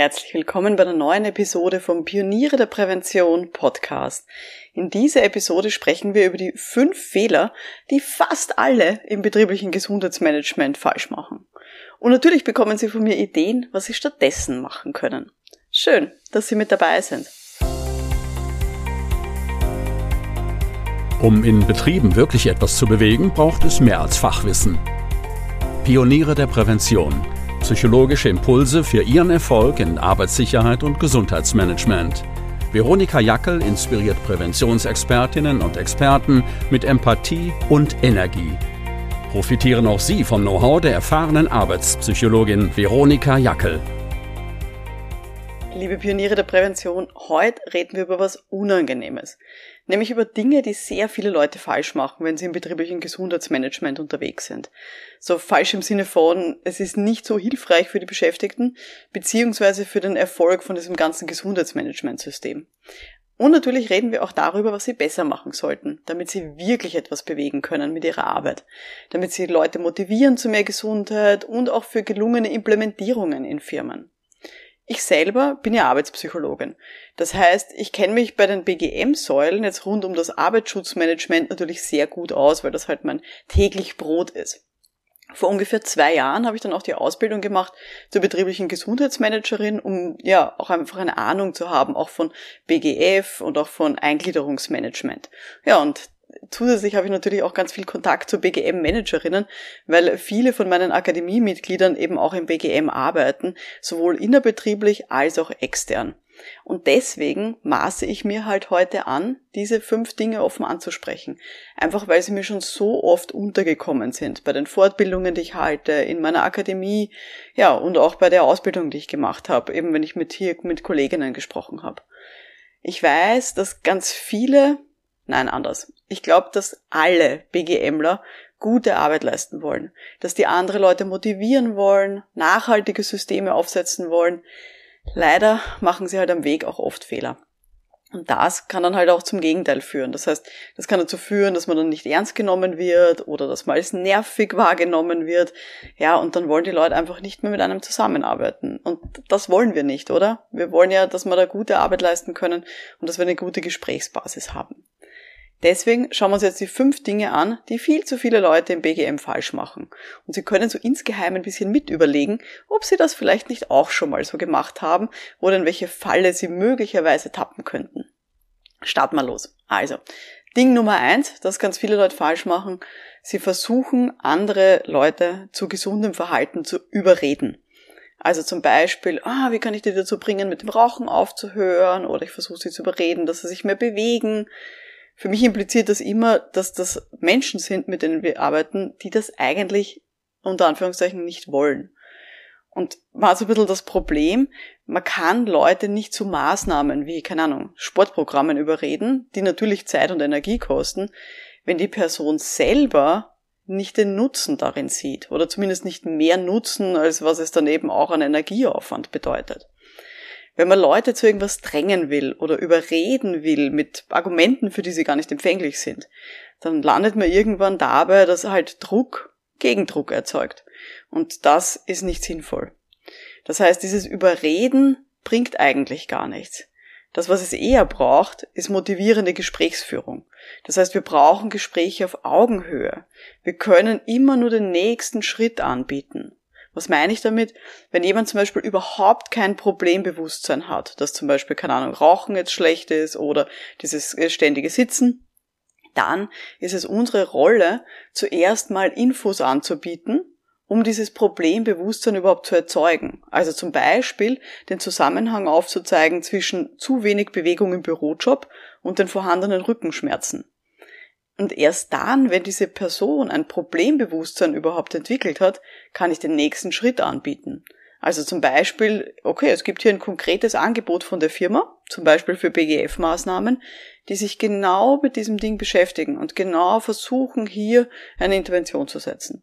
Herzlich willkommen bei einer neuen Episode vom Pioniere der Prävention Podcast. In dieser Episode sprechen wir über die fünf Fehler, die fast alle im betrieblichen Gesundheitsmanagement falsch machen. Und natürlich bekommen Sie von mir Ideen, was Sie stattdessen machen können. Schön, dass Sie mit dabei sind. Um in Betrieben wirklich etwas zu bewegen, braucht es mehr als Fachwissen. Pioniere der Prävention – psychologische Impulse für Ihren Erfolg in Arbeitssicherheit und Gesundheitsmanagement. Veronika Jackel inspiriert Präventionsexpertinnen und Experten mit Empathie und Energie. Profitieren auch Sie vom Know-how der erfahrenen Arbeitspsychologin Veronika Jackel. Liebe Pioniere der Prävention, heute reden wir über was Unangenehmes. Nämlich über Dinge, die sehr viele Leute falsch machen, wenn sie im betrieblichen Gesundheitsmanagement unterwegs sind. So falsch im Sinne von, es ist nicht so hilfreich für die Beschäftigten, beziehungsweise für den Erfolg von diesem ganzen Gesundheitsmanagementsystem. Und natürlich reden wir auch darüber, was sie besser machen sollten, damit sie wirklich etwas bewegen können mit ihrer Arbeit, damit sie Leute motivieren zu mehr Gesundheit und auch für gelungene Implementierungen in Firmen. Ich selber bin ja Arbeitspsychologin. Das heißt, ich kenne mich bei den BGM-Säulen jetzt rund um das Arbeitsschutzmanagement natürlich sehr gut aus, weil das halt mein täglich Brot ist. Vor ungefähr zwei Jahren habe ich dann auch die Ausbildung gemacht zur betrieblichen Gesundheitsmanagerin, um ja auch einfach eine Ahnung zu haben, auch von BGF und auch von Eingliederungsmanagement. Ja, und zusätzlich habe ich natürlich auch ganz viel Kontakt zu BGM-Managerinnen, weil viele von meinen Akademiemitgliedern eben auch im BGM arbeiten, sowohl innerbetrieblich als auch extern. Und deswegen maße ich mir halt heute an, diese fünf Dinge offen anzusprechen. Einfach weil sie mir schon so oft untergekommen sind. Bei den Fortbildungen, die ich halte, in meiner Akademie, ja, und auch bei der Ausbildung, die ich gemacht habe, eben wenn ich mit hier mit Kolleginnen gesprochen habe. Ich weiß, dass ganz viele Nein, anders. Ich glaube, dass alle BGMler gute Arbeit leisten wollen, dass die andere Leute motivieren wollen, nachhaltige Systeme aufsetzen wollen. Leider machen sie halt am Weg auch oft Fehler. Und das kann dann halt auch zum Gegenteil führen. Das heißt, das kann dazu führen, dass man dann nicht ernst genommen wird oder dass man als nervig wahrgenommen wird. Ja, und dann wollen die Leute einfach nicht mehr mit einem zusammenarbeiten. Und das wollen wir nicht, oder? Wir wollen ja, dass wir da gute Arbeit leisten können und dass wir eine gute Gesprächsbasis haben. Deswegen schauen wir uns jetzt die fünf Dinge an, die viel zu viele Leute im BGM falsch machen. Und Sie können so insgeheim ein bisschen mit überlegen, ob Sie das vielleicht nicht auch schon mal so gemacht haben oder in welche Falle Sie möglicherweise tappen könnten. Starten wir los. Also, Ding Nummer eins, das ganz viele Leute falsch machen. Sie versuchen, andere Leute zu gesundem Verhalten zu überreden. Also zum Beispiel, ah, wie kann ich die dazu bringen, mit dem Rauchen aufzuhören? Oder ich versuche sie zu überreden, dass sie sich mehr bewegen für mich impliziert das immer, dass das Menschen sind, mit denen wir arbeiten, die das eigentlich unter Anführungszeichen nicht wollen. Und war so ein bisschen das Problem, man kann Leute nicht zu Maßnahmen wie, keine Ahnung, Sportprogrammen überreden, die natürlich Zeit und Energie kosten, wenn die Person selber nicht den Nutzen darin sieht oder zumindest nicht mehr Nutzen, als was es dann eben auch an Energieaufwand bedeutet. Wenn man Leute zu irgendwas drängen will oder überreden will mit Argumenten, für die sie gar nicht empfänglich sind, dann landet man irgendwann dabei, dass halt Druck Gegendruck erzeugt. Und das ist nicht sinnvoll. Das heißt, dieses Überreden bringt eigentlich gar nichts. Das, was es eher braucht, ist motivierende Gesprächsführung. Das heißt, wir brauchen Gespräche auf Augenhöhe. Wir können immer nur den nächsten Schritt anbieten. Was meine ich damit? Wenn jemand zum Beispiel überhaupt kein Problembewusstsein hat, dass zum Beispiel, keine Ahnung, Rauchen jetzt schlecht ist oder dieses äh, ständige Sitzen, dann ist es unsere Rolle, zuerst mal Infos anzubieten, um dieses Problembewusstsein überhaupt zu erzeugen. Also zum Beispiel den Zusammenhang aufzuzeigen zwischen zu wenig Bewegung im Bürojob und den vorhandenen Rückenschmerzen. Und erst dann, wenn diese Person ein Problembewusstsein überhaupt entwickelt hat, kann ich den nächsten Schritt anbieten. Also zum Beispiel, okay, es gibt hier ein konkretes Angebot von der Firma, zum Beispiel für BGF-Maßnahmen, die sich genau mit diesem Ding beschäftigen und genau versuchen, hier eine Intervention zu setzen.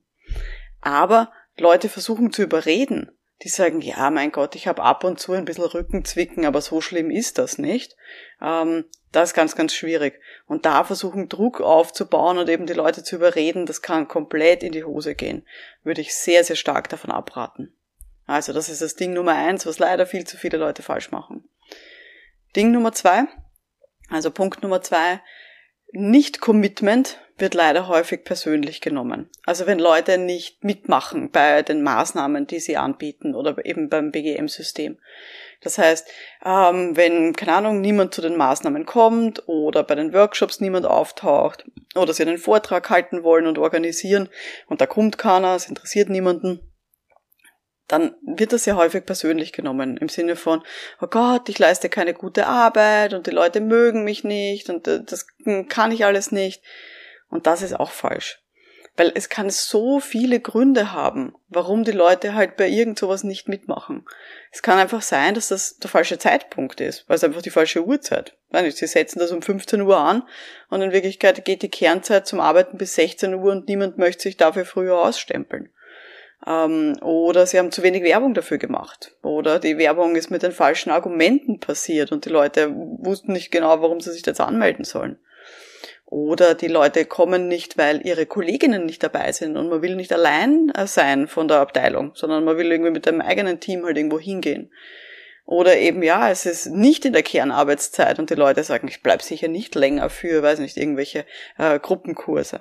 Aber Leute versuchen zu überreden, die sagen, ja, mein Gott, ich habe ab und zu ein bisschen Rückenzwicken, aber so schlimm ist das nicht. Ähm, das ist ganz, ganz schwierig. Und da versuchen, Druck aufzubauen und eben die Leute zu überreden, das kann komplett in die Hose gehen. Würde ich sehr, sehr stark davon abraten. Also das ist das Ding Nummer eins, was leider viel zu viele Leute falsch machen. Ding Nummer zwei, also Punkt Nummer zwei, Nicht-Commitment wird leider häufig persönlich genommen. Also wenn Leute nicht mitmachen bei den Maßnahmen, die sie anbieten oder eben beim BGM-System. Das heißt, ähm, wenn, keine Ahnung, niemand zu den Maßnahmen kommt oder bei den Workshops niemand auftaucht oder sie einen Vortrag halten wollen und organisieren und da kommt keiner, es interessiert niemanden, dann wird das ja häufig persönlich genommen im Sinne von, oh Gott, ich leiste keine gute Arbeit und die Leute mögen mich nicht und äh, das kann ich alles nicht. Und das ist auch falsch. Weil es kann so viele Gründe haben, warum die Leute halt bei irgend sowas nicht mitmachen. Es kann einfach sein, dass das der falsche Zeitpunkt ist, weil es einfach die falsche Uhrzeit. Sie setzen das um 15 Uhr an und in Wirklichkeit geht die Kernzeit zum Arbeiten bis 16 Uhr und niemand möchte sich dafür früher ausstempeln. Ähm, oder sie haben zu wenig Werbung dafür gemacht. Oder die Werbung ist mit den falschen Argumenten passiert und die Leute wussten nicht genau, warum sie sich jetzt anmelden sollen. Oder die Leute kommen nicht, weil ihre Kolleginnen nicht dabei sind und man will nicht allein äh, sein von der Abteilung, sondern man will irgendwie mit dem eigenen Team halt irgendwo hingehen. Oder eben, ja, es ist nicht in der Kernarbeitszeit und die Leute sagen, ich bleib sicher nicht länger für, weiß nicht, irgendwelche äh, Gruppenkurse.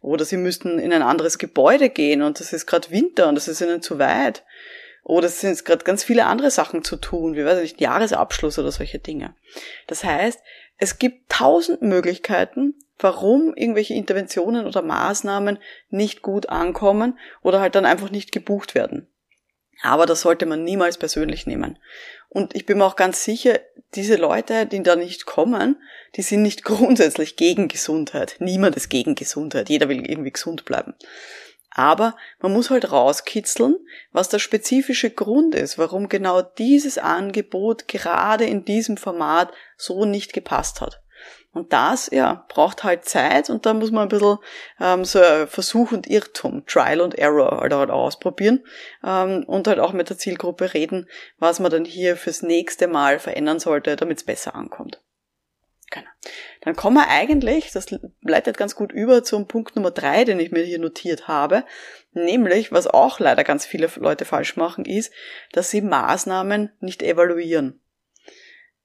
Oder sie müssten in ein anderes Gebäude gehen und es ist gerade Winter und es ist ihnen zu weit. Oder es sind gerade ganz viele andere Sachen zu tun, wie weiß ich nicht, Jahresabschluss oder solche Dinge. Das heißt, es gibt tausend Möglichkeiten, warum irgendwelche Interventionen oder Maßnahmen nicht gut ankommen oder halt dann einfach nicht gebucht werden. Aber das sollte man niemals persönlich nehmen. Und ich bin mir auch ganz sicher, diese Leute, die da nicht kommen, die sind nicht grundsätzlich gegen Gesundheit. Niemand ist gegen Gesundheit. Jeder will irgendwie gesund bleiben. Aber man muss halt rauskitzeln, was der spezifische Grund ist, warum genau dieses Angebot gerade in diesem Format so nicht gepasst hat. Und das, ja, braucht halt Zeit und da muss man ein bisschen ähm, so Versuch und Irrtum, Trial und Error halt, halt ausprobieren ähm, und halt auch mit der Zielgruppe reden, was man dann hier fürs nächste Mal verändern sollte, damit es besser ankommt. Genau. Dann kommen wir eigentlich, das leitet ganz gut über zum Punkt Nummer drei, den ich mir hier notiert habe, nämlich, was auch leider ganz viele Leute falsch machen, ist, dass sie Maßnahmen nicht evaluieren.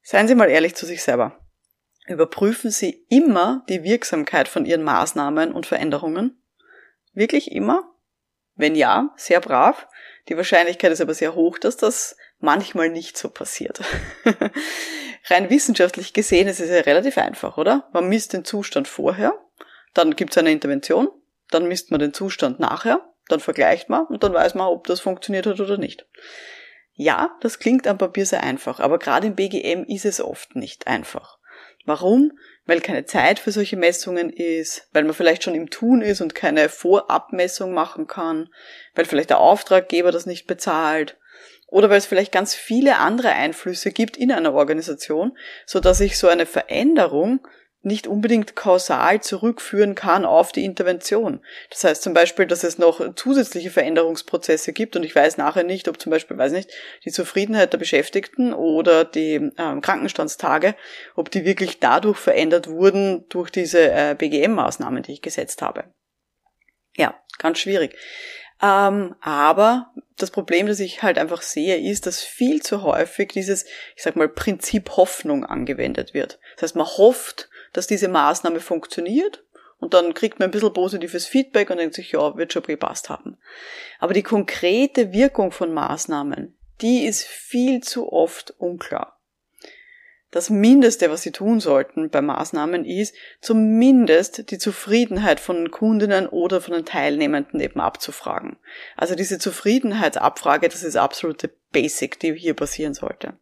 Seien Sie mal ehrlich zu sich selber. Überprüfen Sie immer die Wirksamkeit von Ihren Maßnahmen und Veränderungen? Wirklich immer? Wenn ja, sehr brav. Die Wahrscheinlichkeit ist aber sehr hoch, dass das manchmal nicht so passiert. Rein wissenschaftlich gesehen ist es ja relativ einfach, oder? Man misst den Zustand vorher, dann gibt es eine Intervention, dann misst man den Zustand nachher, dann vergleicht man und dann weiß man, ob das funktioniert hat oder nicht. Ja, das klingt am Papier sehr einfach, aber gerade im BGM ist es oft nicht einfach. Warum? Weil keine Zeit für solche Messungen ist, weil man vielleicht schon im Tun ist und keine Vorabmessung machen kann, weil vielleicht der Auftraggeber das nicht bezahlt, oder weil es vielleicht ganz viele andere Einflüsse gibt in einer Organisation, so dass ich so eine Veränderung nicht unbedingt kausal zurückführen kann auf die Intervention. Das heißt zum Beispiel, dass es noch zusätzliche Veränderungsprozesse gibt und ich weiß nachher nicht, ob zum Beispiel, weiß nicht, die Zufriedenheit der Beschäftigten oder die äh, Krankenstandstage, ob die wirklich dadurch verändert wurden durch diese äh, BGM-Maßnahmen, die ich gesetzt habe. Ja, ganz schwierig. Ähm, aber das Problem, das ich halt einfach sehe, ist, dass viel zu häufig dieses, ich sag mal, Prinzip Hoffnung angewendet wird. Das heißt, man hofft, dass diese Maßnahme funktioniert und dann kriegt man ein bisschen positives Feedback und denkt sich, ja, wird schon gepasst haben. Aber die konkrete Wirkung von Maßnahmen, die ist viel zu oft unklar das Mindeste, was sie tun sollten bei Maßnahmen, ist zumindest die Zufriedenheit von Kundinnen oder von den Teilnehmenden eben abzufragen. Also diese Zufriedenheitsabfrage, das ist absolute Basic, die hier passieren sollte.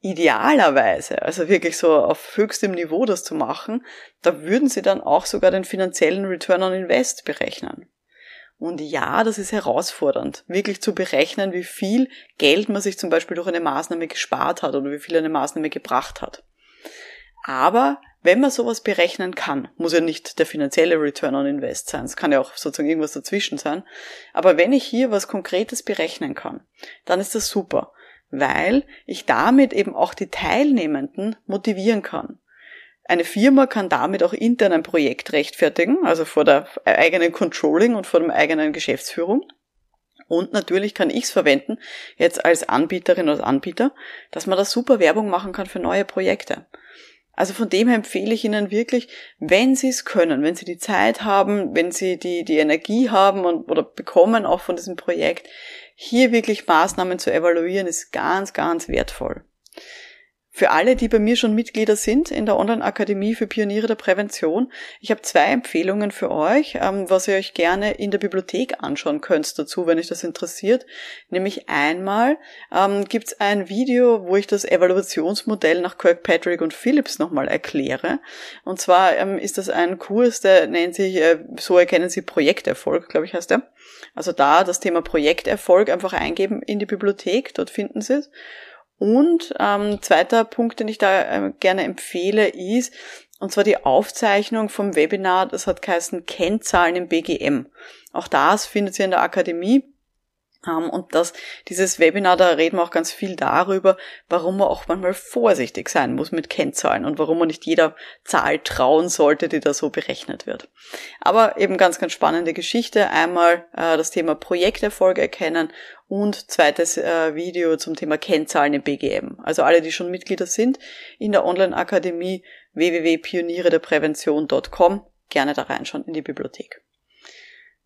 Idealerweise, also wirklich so auf höchstem Niveau das zu machen, da würden sie dann auch sogar den finanziellen Return on Invest berechnen. Und ja, das ist herausfordernd, wirklich zu berechnen, wie viel Geld man sich zum Beispiel durch eine Maßnahme gespart hat oder wie viel eine Maßnahme gebracht hat. Aber wenn man sowas berechnen kann, muss ja nicht der finanzielle Return on Invest sein, es kann ja auch sozusagen irgendwas dazwischen sein, aber wenn ich hier was Konkretes berechnen kann, dann ist das super, weil ich damit eben auch die Teilnehmenden motivieren kann. Eine Firma kann damit auch intern ein Projekt rechtfertigen, also vor der eigenen Controlling und vor der eigenen Geschäftsführung. Und natürlich kann ich es verwenden, jetzt als Anbieterin oder Anbieter, dass man da super Werbung machen kann für neue Projekte. Also von dem her empfehle ich Ihnen wirklich, wenn Sie es können, wenn Sie die Zeit haben, wenn Sie die, die Energie haben und, oder bekommen auch von diesem Projekt, hier wirklich Maßnahmen zu evaluieren, ist ganz, ganz wertvoll. Für alle, die bei mir schon Mitglieder sind in der Online-Akademie für Pioniere der Prävention, ich habe zwei Empfehlungen für euch, ähm, was ihr euch gerne in der Bibliothek anschauen könnt dazu, wenn euch das interessiert. Nämlich einmal ähm, gibt es ein Video, wo ich das Evaluationsmodell nach Kirkpatrick und Phillips nochmal erkläre. Und zwar ähm, ist das ein Kurs, der nennt sich, äh, so erkennen Sie Projekterfolg, glaube ich heißt der. Also da das Thema Projekterfolg einfach eingeben in die Bibliothek, dort finden Sie es. Und ähm, zweiter Punkt, den ich da äh, gerne empfehle, ist, und zwar die Aufzeichnung vom Webinar, das hat geheißen Kennzahlen im BGM. Auch das findet ihr in der Akademie. Und das, dieses Webinar, da reden wir auch ganz viel darüber, warum man auch manchmal vorsichtig sein muss mit Kennzahlen und warum man nicht jeder Zahl trauen sollte, die da so berechnet wird. Aber eben ganz, ganz spannende Geschichte. Einmal äh, das Thema Projekterfolge erkennen und zweites äh, Video zum Thema Kennzahlen im BGM. Also alle, die schon Mitglieder sind in der Online-Akademie www.pioniere-der-prävention.com, gerne da reinschauen in die Bibliothek.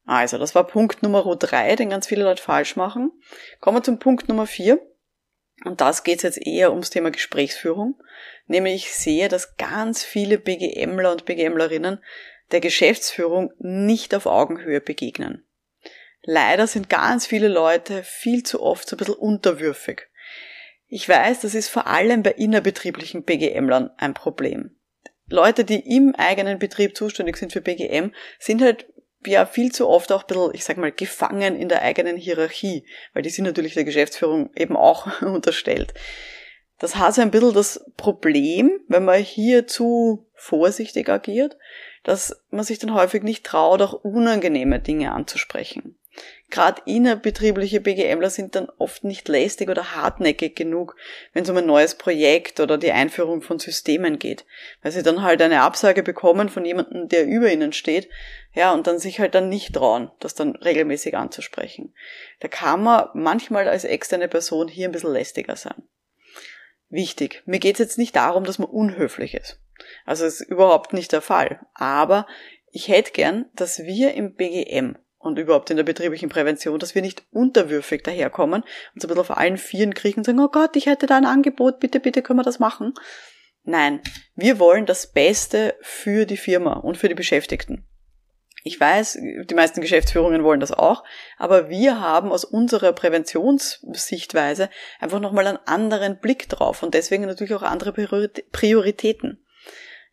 Also, das war Punkt Nummer drei, den ganz viele Leute falsch machen. Kommen wir zum Punkt Nummer vier. Und das geht jetzt eher ums Thema Gesprächsführung. Nämlich ich sehe, dass ganz viele BGMler und BGMlerinnen der Geschäftsführung nicht auf Augenhöhe begegnen. Leider sind ganz viele Leute viel zu oft so ein bisschen unterwürfig. Ich weiß, das ist vor allem bei innerbetrieblichen BGMlern ein Problem. Leute, die im eigenen Betrieb zuständig sind für BGM, sind halt ja viel zu oft auch ein bisschen, ich sag mal, gefangen in der eigenen Hierarchie, weil die sind natürlich der Geschäftsführung eben auch unterstellt. Das hat so ein bisschen das Problem, wenn man hier zu vorsichtig agiert, dass man sich dann häufig nicht traut, auch unangenehme Dinge anzusprechen. Gerade innerbetriebliche BGMler sind dann oft nicht lästig oder hartnäckig genug, wenn es um ein neues Projekt oder die Einführung von Systemen geht, weil sie dann halt eine Absage bekommen von jemandem, der über ihnen steht, ja, und dann sich halt dann nicht trauen, das dann regelmäßig anzusprechen. Da kann man manchmal als externe Person hier ein bisschen lästiger sein. Wichtig, mir geht es jetzt nicht darum, dass man unhöflich ist. Also ist überhaupt nicht der Fall. Aber ich hätte gern, dass wir im BGM und überhaupt in der betrieblichen Prävention, dass wir nicht unterwürfig daherkommen und so ein bisschen auf allen Vieren kriechen und sagen, oh Gott, ich hätte da ein Angebot, bitte, bitte können wir das machen. Nein, wir wollen das Beste für die Firma und für die Beschäftigten. Ich weiß, die meisten Geschäftsführungen wollen das auch, aber wir haben aus unserer Präventionssichtweise einfach nochmal einen anderen Blick drauf und deswegen natürlich auch andere Prioritäten.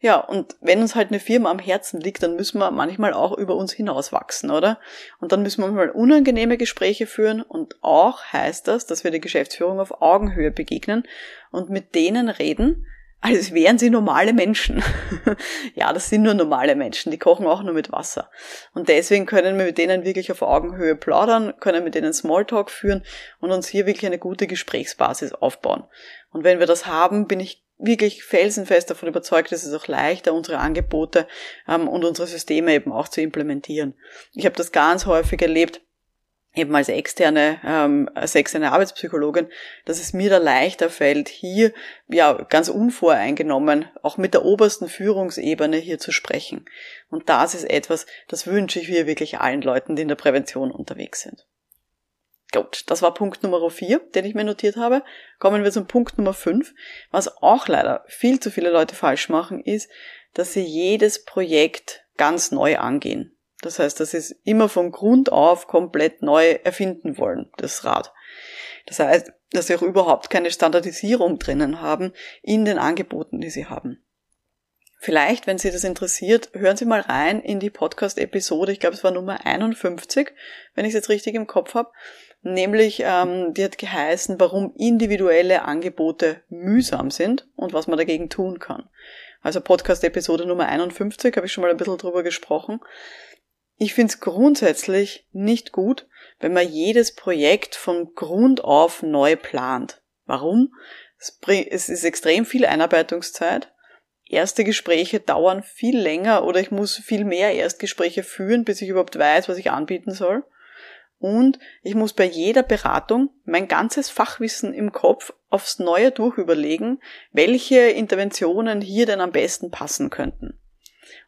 Ja, und wenn uns halt eine Firma am Herzen liegt, dann müssen wir manchmal auch über uns hinauswachsen, oder? Und dann müssen wir mal unangenehme Gespräche führen und auch heißt das, dass wir der Geschäftsführung auf Augenhöhe begegnen und mit denen reden, als wären sie normale Menschen. ja, das sind nur normale Menschen, die kochen auch nur mit Wasser. Und deswegen können wir mit denen wirklich auf Augenhöhe plaudern, können mit denen Smalltalk führen und uns hier wirklich eine gute Gesprächsbasis aufbauen. Und wenn wir das haben, bin ich wirklich felsenfest davon überzeugt, ist es auch leichter, unsere Angebote ähm, und unsere Systeme eben auch zu implementieren. Ich habe das ganz häufig erlebt, eben als externe, ähm, als externe Arbeitspsychologin, dass es mir da leichter fällt, hier ja ganz unvoreingenommen auch mit der obersten Führungsebene hier zu sprechen. Und das ist etwas, das wünsche ich mir wirklich allen Leuten, die in der Prävention unterwegs sind. Gut, das war Punkt Nummer vier, den ich mir notiert habe. Kommen wir zum Punkt Nummer fünf. Was auch leider viel zu viele Leute falsch machen, ist, dass sie jedes Projekt ganz neu angehen. Das heißt, dass sie es immer von Grund auf komplett neu erfinden wollen, das Rad. Das heißt, dass sie auch überhaupt keine Standardisierung drinnen haben in den Angeboten, die sie haben. Vielleicht, wenn Sie das interessiert, hören Sie mal rein in die Podcast-Episode. Ich glaube, es war Nummer 51, wenn ich es jetzt richtig im Kopf habe. Nämlich, ähm, die hat geheißen, warum individuelle Angebote mühsam sind und was man dagegen tun kann. Also Podcast-Episode Nummer 51 habe ich schon mal ein bisschen drüber gesprochen. Ich finde es grundsätzlich nicht gut, wenn man jedes Projekt von Grund auf neu plant. Warum? Es ist extrem viel Einarbeitungszeit. Erste Gespräche dauern viel länger oder ich muss viel mehr Erstgespräche führen, bis ich überhaupt weiß, was ich anbieten soll. und ich muss bei jeder Beratung mein ganzes Fachwissen im Kopf aufs Neue durchüberlegen, welche Interventionen hier denn am besten passen könnten.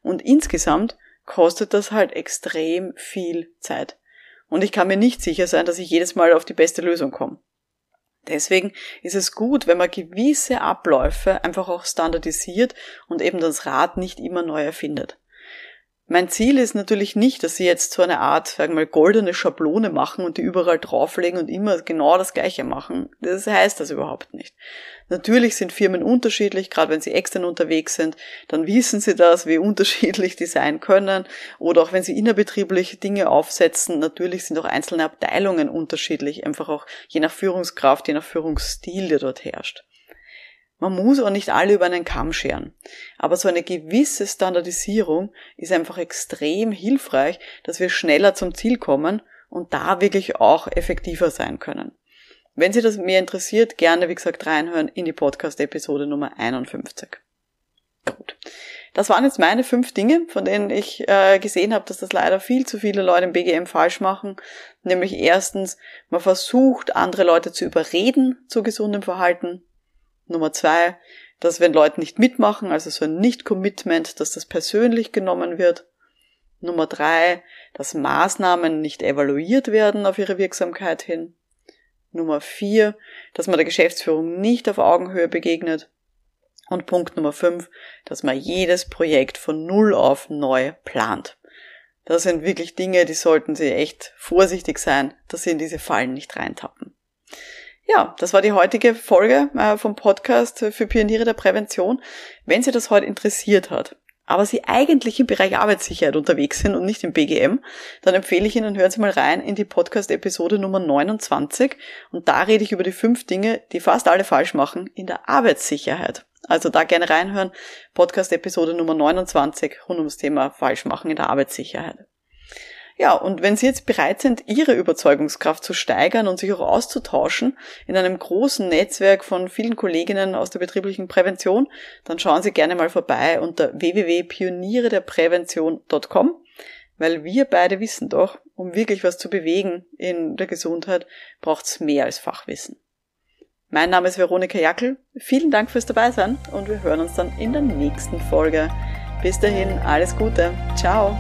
Und insgesamt kostet das halt extrem viel Zeit. Und ich kann mir nicht sicher sein, dass ich jedes Mal auf die beste Lösung komme. Deswegen ist es gut, wenn man gewisse Abläufe einfach auch standardisiert und eben das Rad nicht immer neu erfindet. Mein Ziel ist natürlich nicht, dass sie jetzt so eine Art, sagen wir mal, goldene Schablone machen und die überall drauflegen und immer genau das Gleiche machen. Das heißt das überhaupt nicht. Natürlich sind Firmen unterschiedlich, gerade wenn sie extern unterwegs sind, dann wissen sie das, wie unterschiedlich die sein können. Oder auch wenn sie innerbetriebliche Dinge aufsetzen, natürlich sind auch einzelne Abteilungen unterschiedlich, einfach auch je nach Führungskraft, je nach Führungsstil, der dort herrscht. Man muss auch nicht alle über einen Kamm scheren. Aber so eine gewisse Standardisierung ist einfach extrem hilfreich, dass wir schneller zum Ziel kommen und da wirklich auch effektiver sein können. Wenn Sie das mehr interessiert, gerne, wie gesagt, reinhören in die Podcast-Episode Nummer 51. Gut. Das waren jetzt meine fünf Dinge, von denen ich äh, gesehen habe, dass das leider viel zu viele Leute im BGM falsch machen. Nämlich erstens, man versucht, andere Leute zu überreden zu gesundem Verhalten. Nummer zwei, dass wenn Leute nicht mitmachen, also so ein Nicht-Commitment, dass das persönlich genommen wird. Nummer drei, dass Maßnahmen nicht evaluiert werden auf ihre Wirksamkeit hin. Nummer vier, dass man der Geschäftsführung nicht auf Augenhöhe begegnet. Und Punkt Nummer fünf, dass man jedes Projekt von Null auf neu plant. Das sind wirklich Dinge, die sollten Sie echt vorsichtig sein, dass Sie in diese Fallen nicht reintappen. Ja, das war die heutige Folge äh, vom Podcast für Pioniere der Prävention. Wenn Sie das heute interessiert hat, aber Sie eigentlich im Bereich Arbeitssicherheit unterwegs sind und nicht im BGM, dann empfehle ich Ihnen, hören Sie mal rein in die Podcast-Episode Nummer 29 und da rede ich über die fünf Dinge, die fast alle falsch machen in der Arbeitssicherheit. Also da gerne reinhören, Podcast-Episode Nummer 29 rund ums Thema Falschmachen in der Arbeitssicherheit. Ja, und wenn Sie jetzt bereit sind, Ihre Überzeugungskraft zu steigern und sich auch auszutauschen in einem großen Netzwerk von vielen Kolleginnen aus der betrieblichen Prävention, dann schauen Sie gerne mal vorbei unter www.pionierederprävention.com, weil wir beide wissen doch, um wirklich was zu bewegen in der Gesundheit, braucht es mehr als Fachwissen. Mein Name ist Veronika Jackel. Vielen Dank fürs Dabeisein und wir hören uns dann in der nächsten Folge. Bis dahin, alles Gute. Ciao.